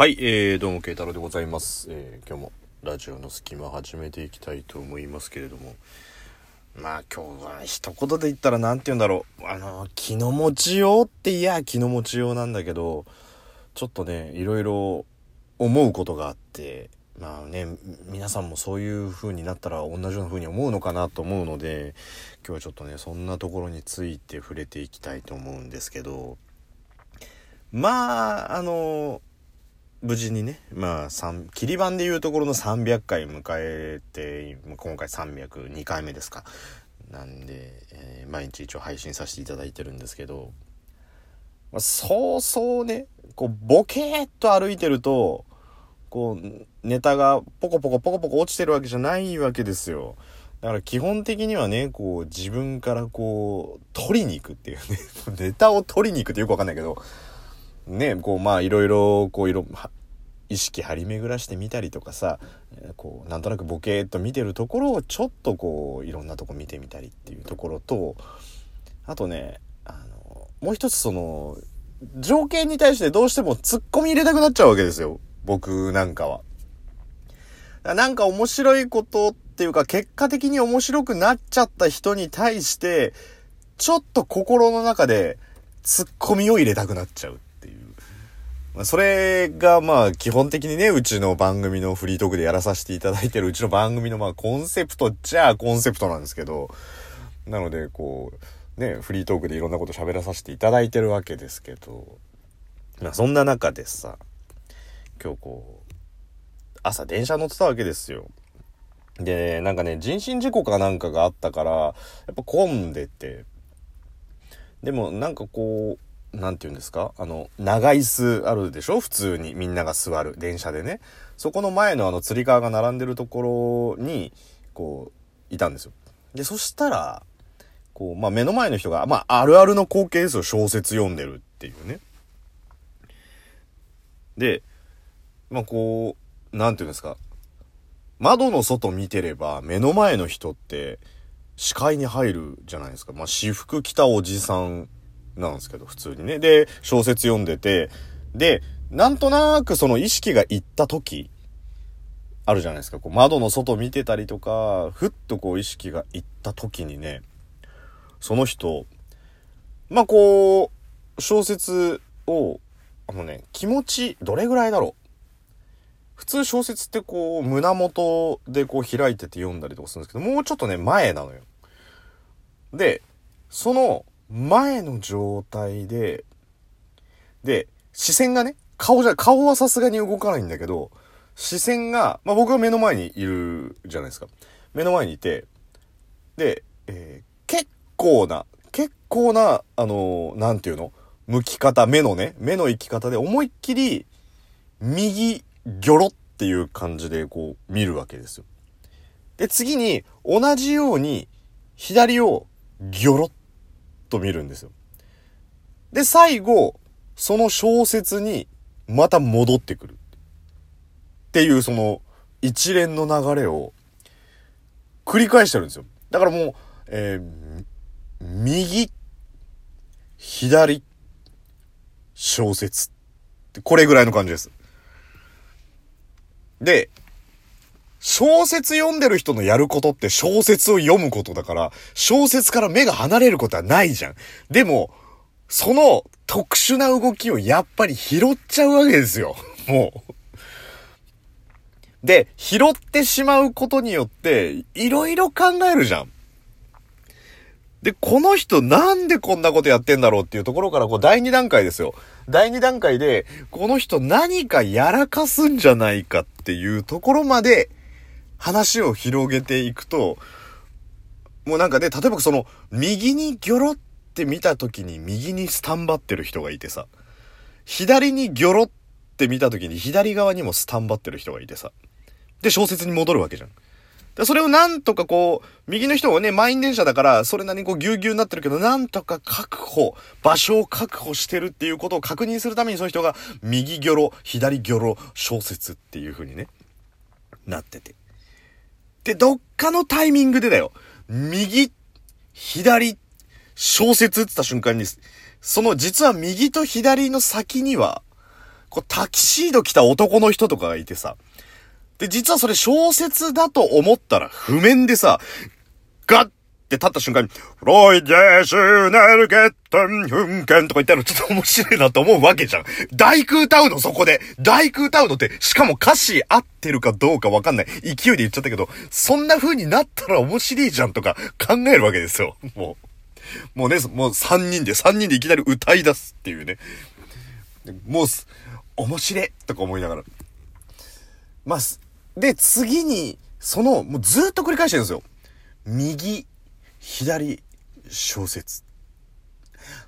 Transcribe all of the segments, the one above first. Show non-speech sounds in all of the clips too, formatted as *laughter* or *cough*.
はい、えー、どうも、慶太郎でございます。えー、今日もラジオの隙間始めていきたいと思いますけれども。まあ今日は一言で言ったら何て言うんだろう。あの、気の持ちようっていや、気の持ちようなんだけど、ちょっとね、いろいろ思うことがあって、まあね、皆さんもそういう風になったら同じような風に思うのかなと思うので、今日はちょっとね、そんなところについて触れていきたいと思うんですけど、まあ、あの、無事にね、まあ、切り板でいうところの300回迎えて、今回302回目ですか。なんで、えー毎日一応配信させていただいてるんですけど、まあ、そうそうね、こう、ボケーっと歩いてると、こう、ネタがポコポコポコポコ落ちてるわけじゃないわけですよ。だから基本的にはね、こう、自分からこう、取りに行くっていうね、*laughs* ネタを取りに行くってよくわかんないけど、ね、こう、まあ、いろいろ、こう、いろ、意識張り巡らしてみたりとかさ、えこう、なんとなくボケーっと見てるところを、ちょっとこう、いろんなとこ見てみたりっていうところと、あとね、あの、もう一つその、条件に対してどうしても突っ込み入れたくなっちゃうわけですよ。僕なんかは。なんか面白いことっていうか、結果的に面白くなっちゃった人に対して、ちょっと心の中で突っ込みを入れたくなっちゃう。それがまあ基本的にね、うちの番組のフリートークでやらさせていただいてるうちの番組のまあコンセプトっちゃコンセプトなんですけど、なのでこう、ね、フリートークでいろんなこと喋らさせていただいてるわけですけど、まあそんな中でさ、今日こう、朝電車乗ってたわけですよ。で、なんかね、人身事故かなんかがあったから、やっぱ混んでて、でもなんかこう、なんて言うんですか？あの、長椅子あるでしょ？普通にみんなが座る。電車でね。そこの前のあの、つり革が並んでるところに、こう、いたんですよ。で、そしたら、こう、まあ、目の前の人が、まあ、あるあるの光景ですよ。小説読んでるっていうね。で、まあ、こう、なんて言うんですか？窓の外見てれば、目の前の人って、視界に入るじゃないですか。まあ、私服着たおじさんなんですけど、普通にね。で、小説読んでて、で、なんとなくその意識がいった時、あるじゃないですか。こう窓の外見てたりとか、ふっとこう意識がいった時にね、その人、まあ、こう、小説を、あのね、気持ち、どれぐらいだろう。普通小説ってこう、胸元でこう開いてて読んだりとかするんですけど、もうちょっとね、前なのよ。で、その前の状態で、で、視線がね、顔じゃ、顔はさすがに動かないんだけど、視線が、まあ僕は目の前にいるじゃないですか。目の前にいて、で、えー結構な、結構な、あのーなんていうの？向き方、目のね、目の行き方で思いっきり、右、ギョロっていう感じでこう見るわけですよ。で、次に同じように左をギョロッと見るんですよ。で、最後、その小説にまた戻ってくる。っていうその一連の流れを繰り返してるんですよ。だからもう、えー右、左、小説これぐらいの感じです。で、小説読んでる人のやることって小説を読むことだから、小説から目が離れることはないじゃん。でも、その特殊な動きをやっぱり拾っちゃうわけですよ。*laughs* もう。で、拾ってしまうことによって、いろいろ考えるじゃん。で、この人なんでこんなことやってんだろうっていうところから、こう第2段階ですよ。第2段階で、この人何かやらかすんじゃないかっていうところまで話を広げていくと、もうなんかね、例えばその、右にギョロって見た時に右にスタンバってる人がいてさ、左にギョロって見た時に左側にもスタンバってる人がいてさ、で、小説に戻るわけじゃん。でそれをなんとかこう、右の人はね、満員電車だから、それなりにこうぎゅうぎゅうになってるけど、なんとか確保、場所を確保してるっていうことを確認するためにその人が、右ギョロ、左ギョロ、小説っていう風にね、なってて。で、どっかのタイミングでだよ。右、左、小説ってった瞬間に、その実は右と左の先には、こうタキシード着た男の人とかがいてさ、で、実はそれ小説だと思ったら譜面でさ、ガッって立った瞬間に、ロイデーシュネルゲットンフンケンとか言ったらちょっと面白いなと思うわけじゃん。大空歌うのそこで。大空歌うのって、しかも歌詞合ってるかどうかわかんない。勢いで言っちゃったけど、そんな風になったら面白いじゃんとか考えるわけですよ。もう。もうね、もう3人で、3人でいきなり歌い出すっていうね。もう、面白いとか思いながら。まあ、で、次に、その、もうずっと繰り返してるんですよ。右、左、小説。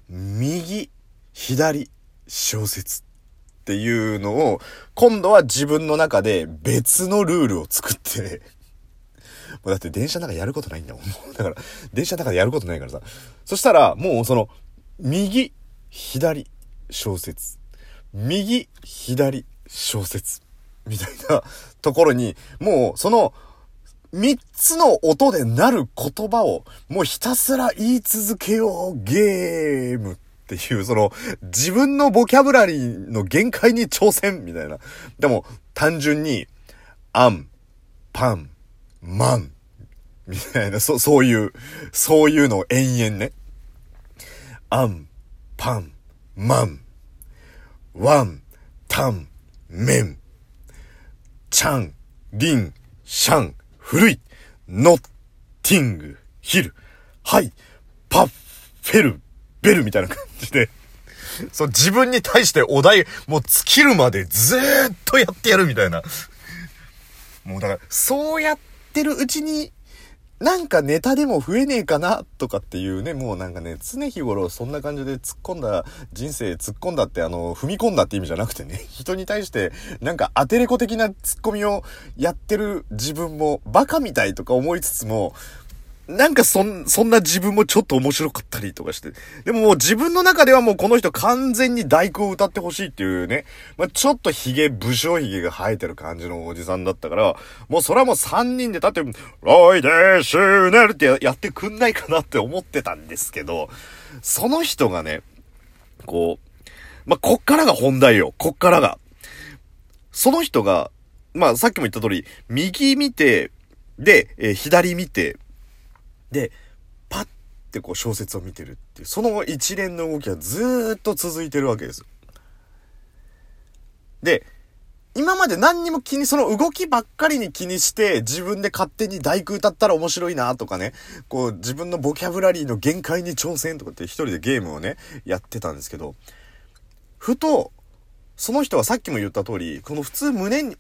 右、左、小説。っていうのを、今度は自分の中で別のルールを作って *laughs* もうだって電車の中やることないんだもん。だから、電車の中でやることないからさ。そしたら、もうその、右、左、小説。右、左、小説。みたいなところに、もうその三つの音でなる言葉をもうひたすら言い続けようゲームっていう、その自分のボキャブラリーの限界に挑戦みたいな。でも単純に、アン、パン、マン、みたいな、そ、*laughs* そういう、そういうのを延々ね。アン、パン、マン、ワン、タン、メン、チャン、リン、シャン、古い、ノッティング、ヒル、はい、パッフェル、ベルみたいな感じで、そう、自分に対してお題、もう尽きるまでずーっとやってやるみたいな。もうだから、そうやってるうちに、なんかネタでも増えねえかなとかっていうね、もうなんかね、常日頃そんな感じで突っ込んだ、人生突っ込んだってあの、踏み込んだって意味じゃなくてね、*laughs* 人に対してなんかアテレコ的な突っ込みをやってる自分もバカみたいとか思いつつも、なんかそん、そんな自分もちょっと面白かったりとかして。でももう自分の中ではもうこの人完全に大工を歌ってほしいっていうね。まあ、ちょっと髭、武将髭が生えてる感じのおじさんだったから、もうそれはもう3人で立って、ロイデーシューネルってやってくんないかなって思ってたんですけど、その人がね、こう、まあ、こっからが本題よ。こっからが。その人が、まあ、さっきも言った通り、右見て、で、えー、左見て、で、パッてこう小説を見てるっていう、その一連の動きはずっと続いてるわけですよ。で、今まで何にも気に、その動きばっかりに気にして、自分で勝手に大工歌ったら面白いなとかね、こう自分のボキャブラリーの限界に挑戦とかって一人でゲームをね、やってたんですけど、ふと、その人はさっきも言った通り、この普通胸に、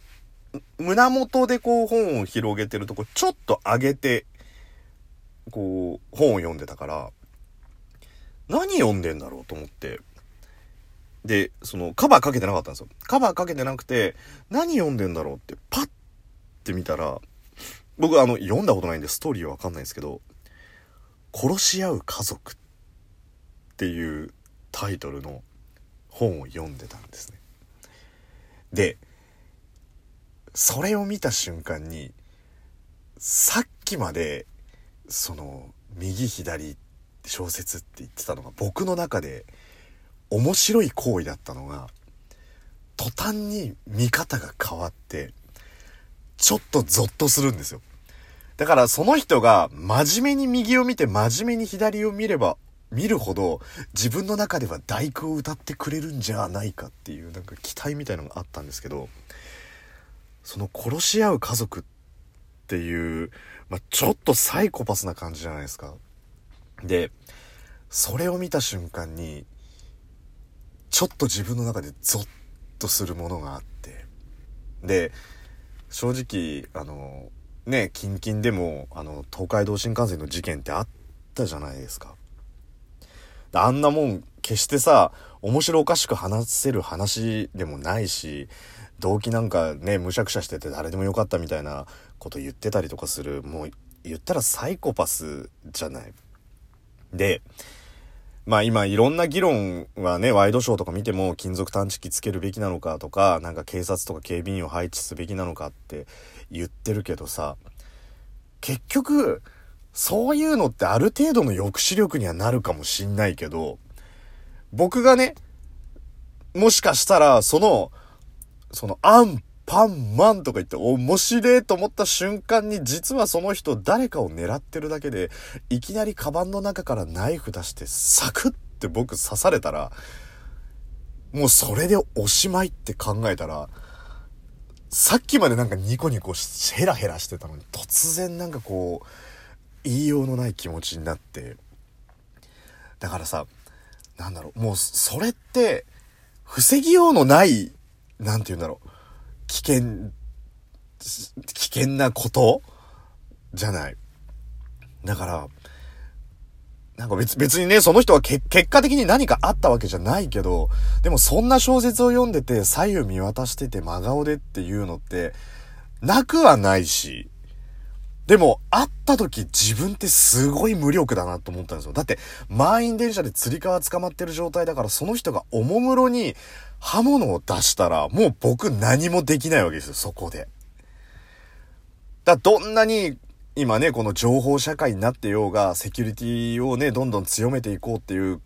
胸元でこう本を広げてるとこちょっと上げてこう、本を読んでたから、何読んでんだろうと思って。で、その、カバーかけてなかったんですよ。カバーかけてなくて、何読んでんだろうって、パッて見たら、僕、あの、読んだことないんで、ストーリーはわかんないんですけど、殺し合う家族っていうタイトルの本を読んでたんですね。で、それを見た瞬間に、さっきまでその右左小説って言ってたのが僕の中で面白い行為だったのが途端に見方が変わってちょっとゾッとするんですよ。だからその人が真面目に右を見て真面目に左を見れば見るほど自分の中では大工を歌ってくれるんじゃないかっていうなんか期待みたいのがあったんですけどその殺し合う家族っていうまあ、ちょっとサイコパスな感じじゃないですか。で、それを見た瞬間に、ちょっと自分の中でゾッとするものがあって。で、正直、あの、ね、近々でも、あの、東海道新幹線の事件ってあったじゃないですか。あんなもん、決してさ、面白おかしく話せる話でもないし、動機なんかね、むしゃくしゃしてて誰でもよかったみたいなこと言ってたりとかする、もう言ったらサイコパスじゃない。で、まあ今いろんな議論はね、ワイドショーとか見ても金属探知機つけるべきなのかとか、なんか警察とか警備員を配置すべきなのかって言ってるけどさ、結局、そういうのってある程度の抑止力にはなるかもしんないけど、僕がね、もしかしたら、その、その、アンパンマンとか言って面白いと思った瞬間に実はその人誰かを狙ってるだけでいきなりカバンの中からナイフ出してサクッて僕刺されたらもうそれでおしまいって考えたらさっきまでなんかニコニコしヘラヘラしてたのに突然なんかこう言いようのない気持ちになってだからさなんだろうもうそれって防ぎようのない何て言うんだろう。危険危険なこと？じゃない。だからなんか別別にね、その人は結果的に何かあったわけじゃないけど、でもそんな小説を読んでて、左右見渡してて真顔でっていうのって、なくはないし、でも、会った時自分ってすごい無力だなと思ったんですよ。だって、満員電車で釣り革捕まってる状態だから、その人がおもむろに刃物を出したら、もう僕何もできないわけですよ、そこで。だどんなに、今ね、この情報社会になってようが、セキュリティをね、どんどん強めていこうっていう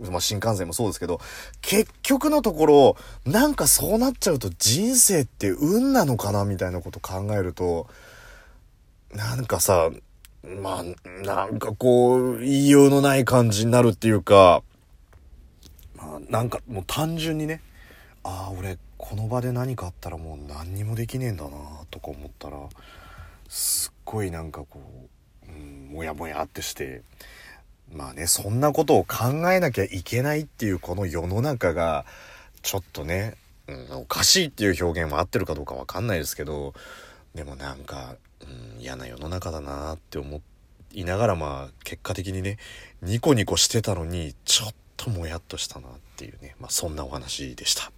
まあ、新幹線もそうですけど、結局のところ、なんかそうなっちゃうと人生って運なのかなみたいなこと考えると、なんかさ、まあ、なんかこう、言いようのない感じになるっていうか、まあ、なんかもう単純にね、ああ、俺、この場で何かあったらもう何にもできねえんだなとか思ったら、すっごいなんかこう、うん、もやもやってして、まあね、そんなことを考えなきゃいけないっていうこの世の中が、ちょっとね、うん、おかしいっていう表現も合ってるかどうかわかんないですけど、でもなんか、うん、嫌な世の中だなって思いながらまあ結果的にねニコニコしてたのにちょっともやっとしたなっていうねまあそんなお話でした。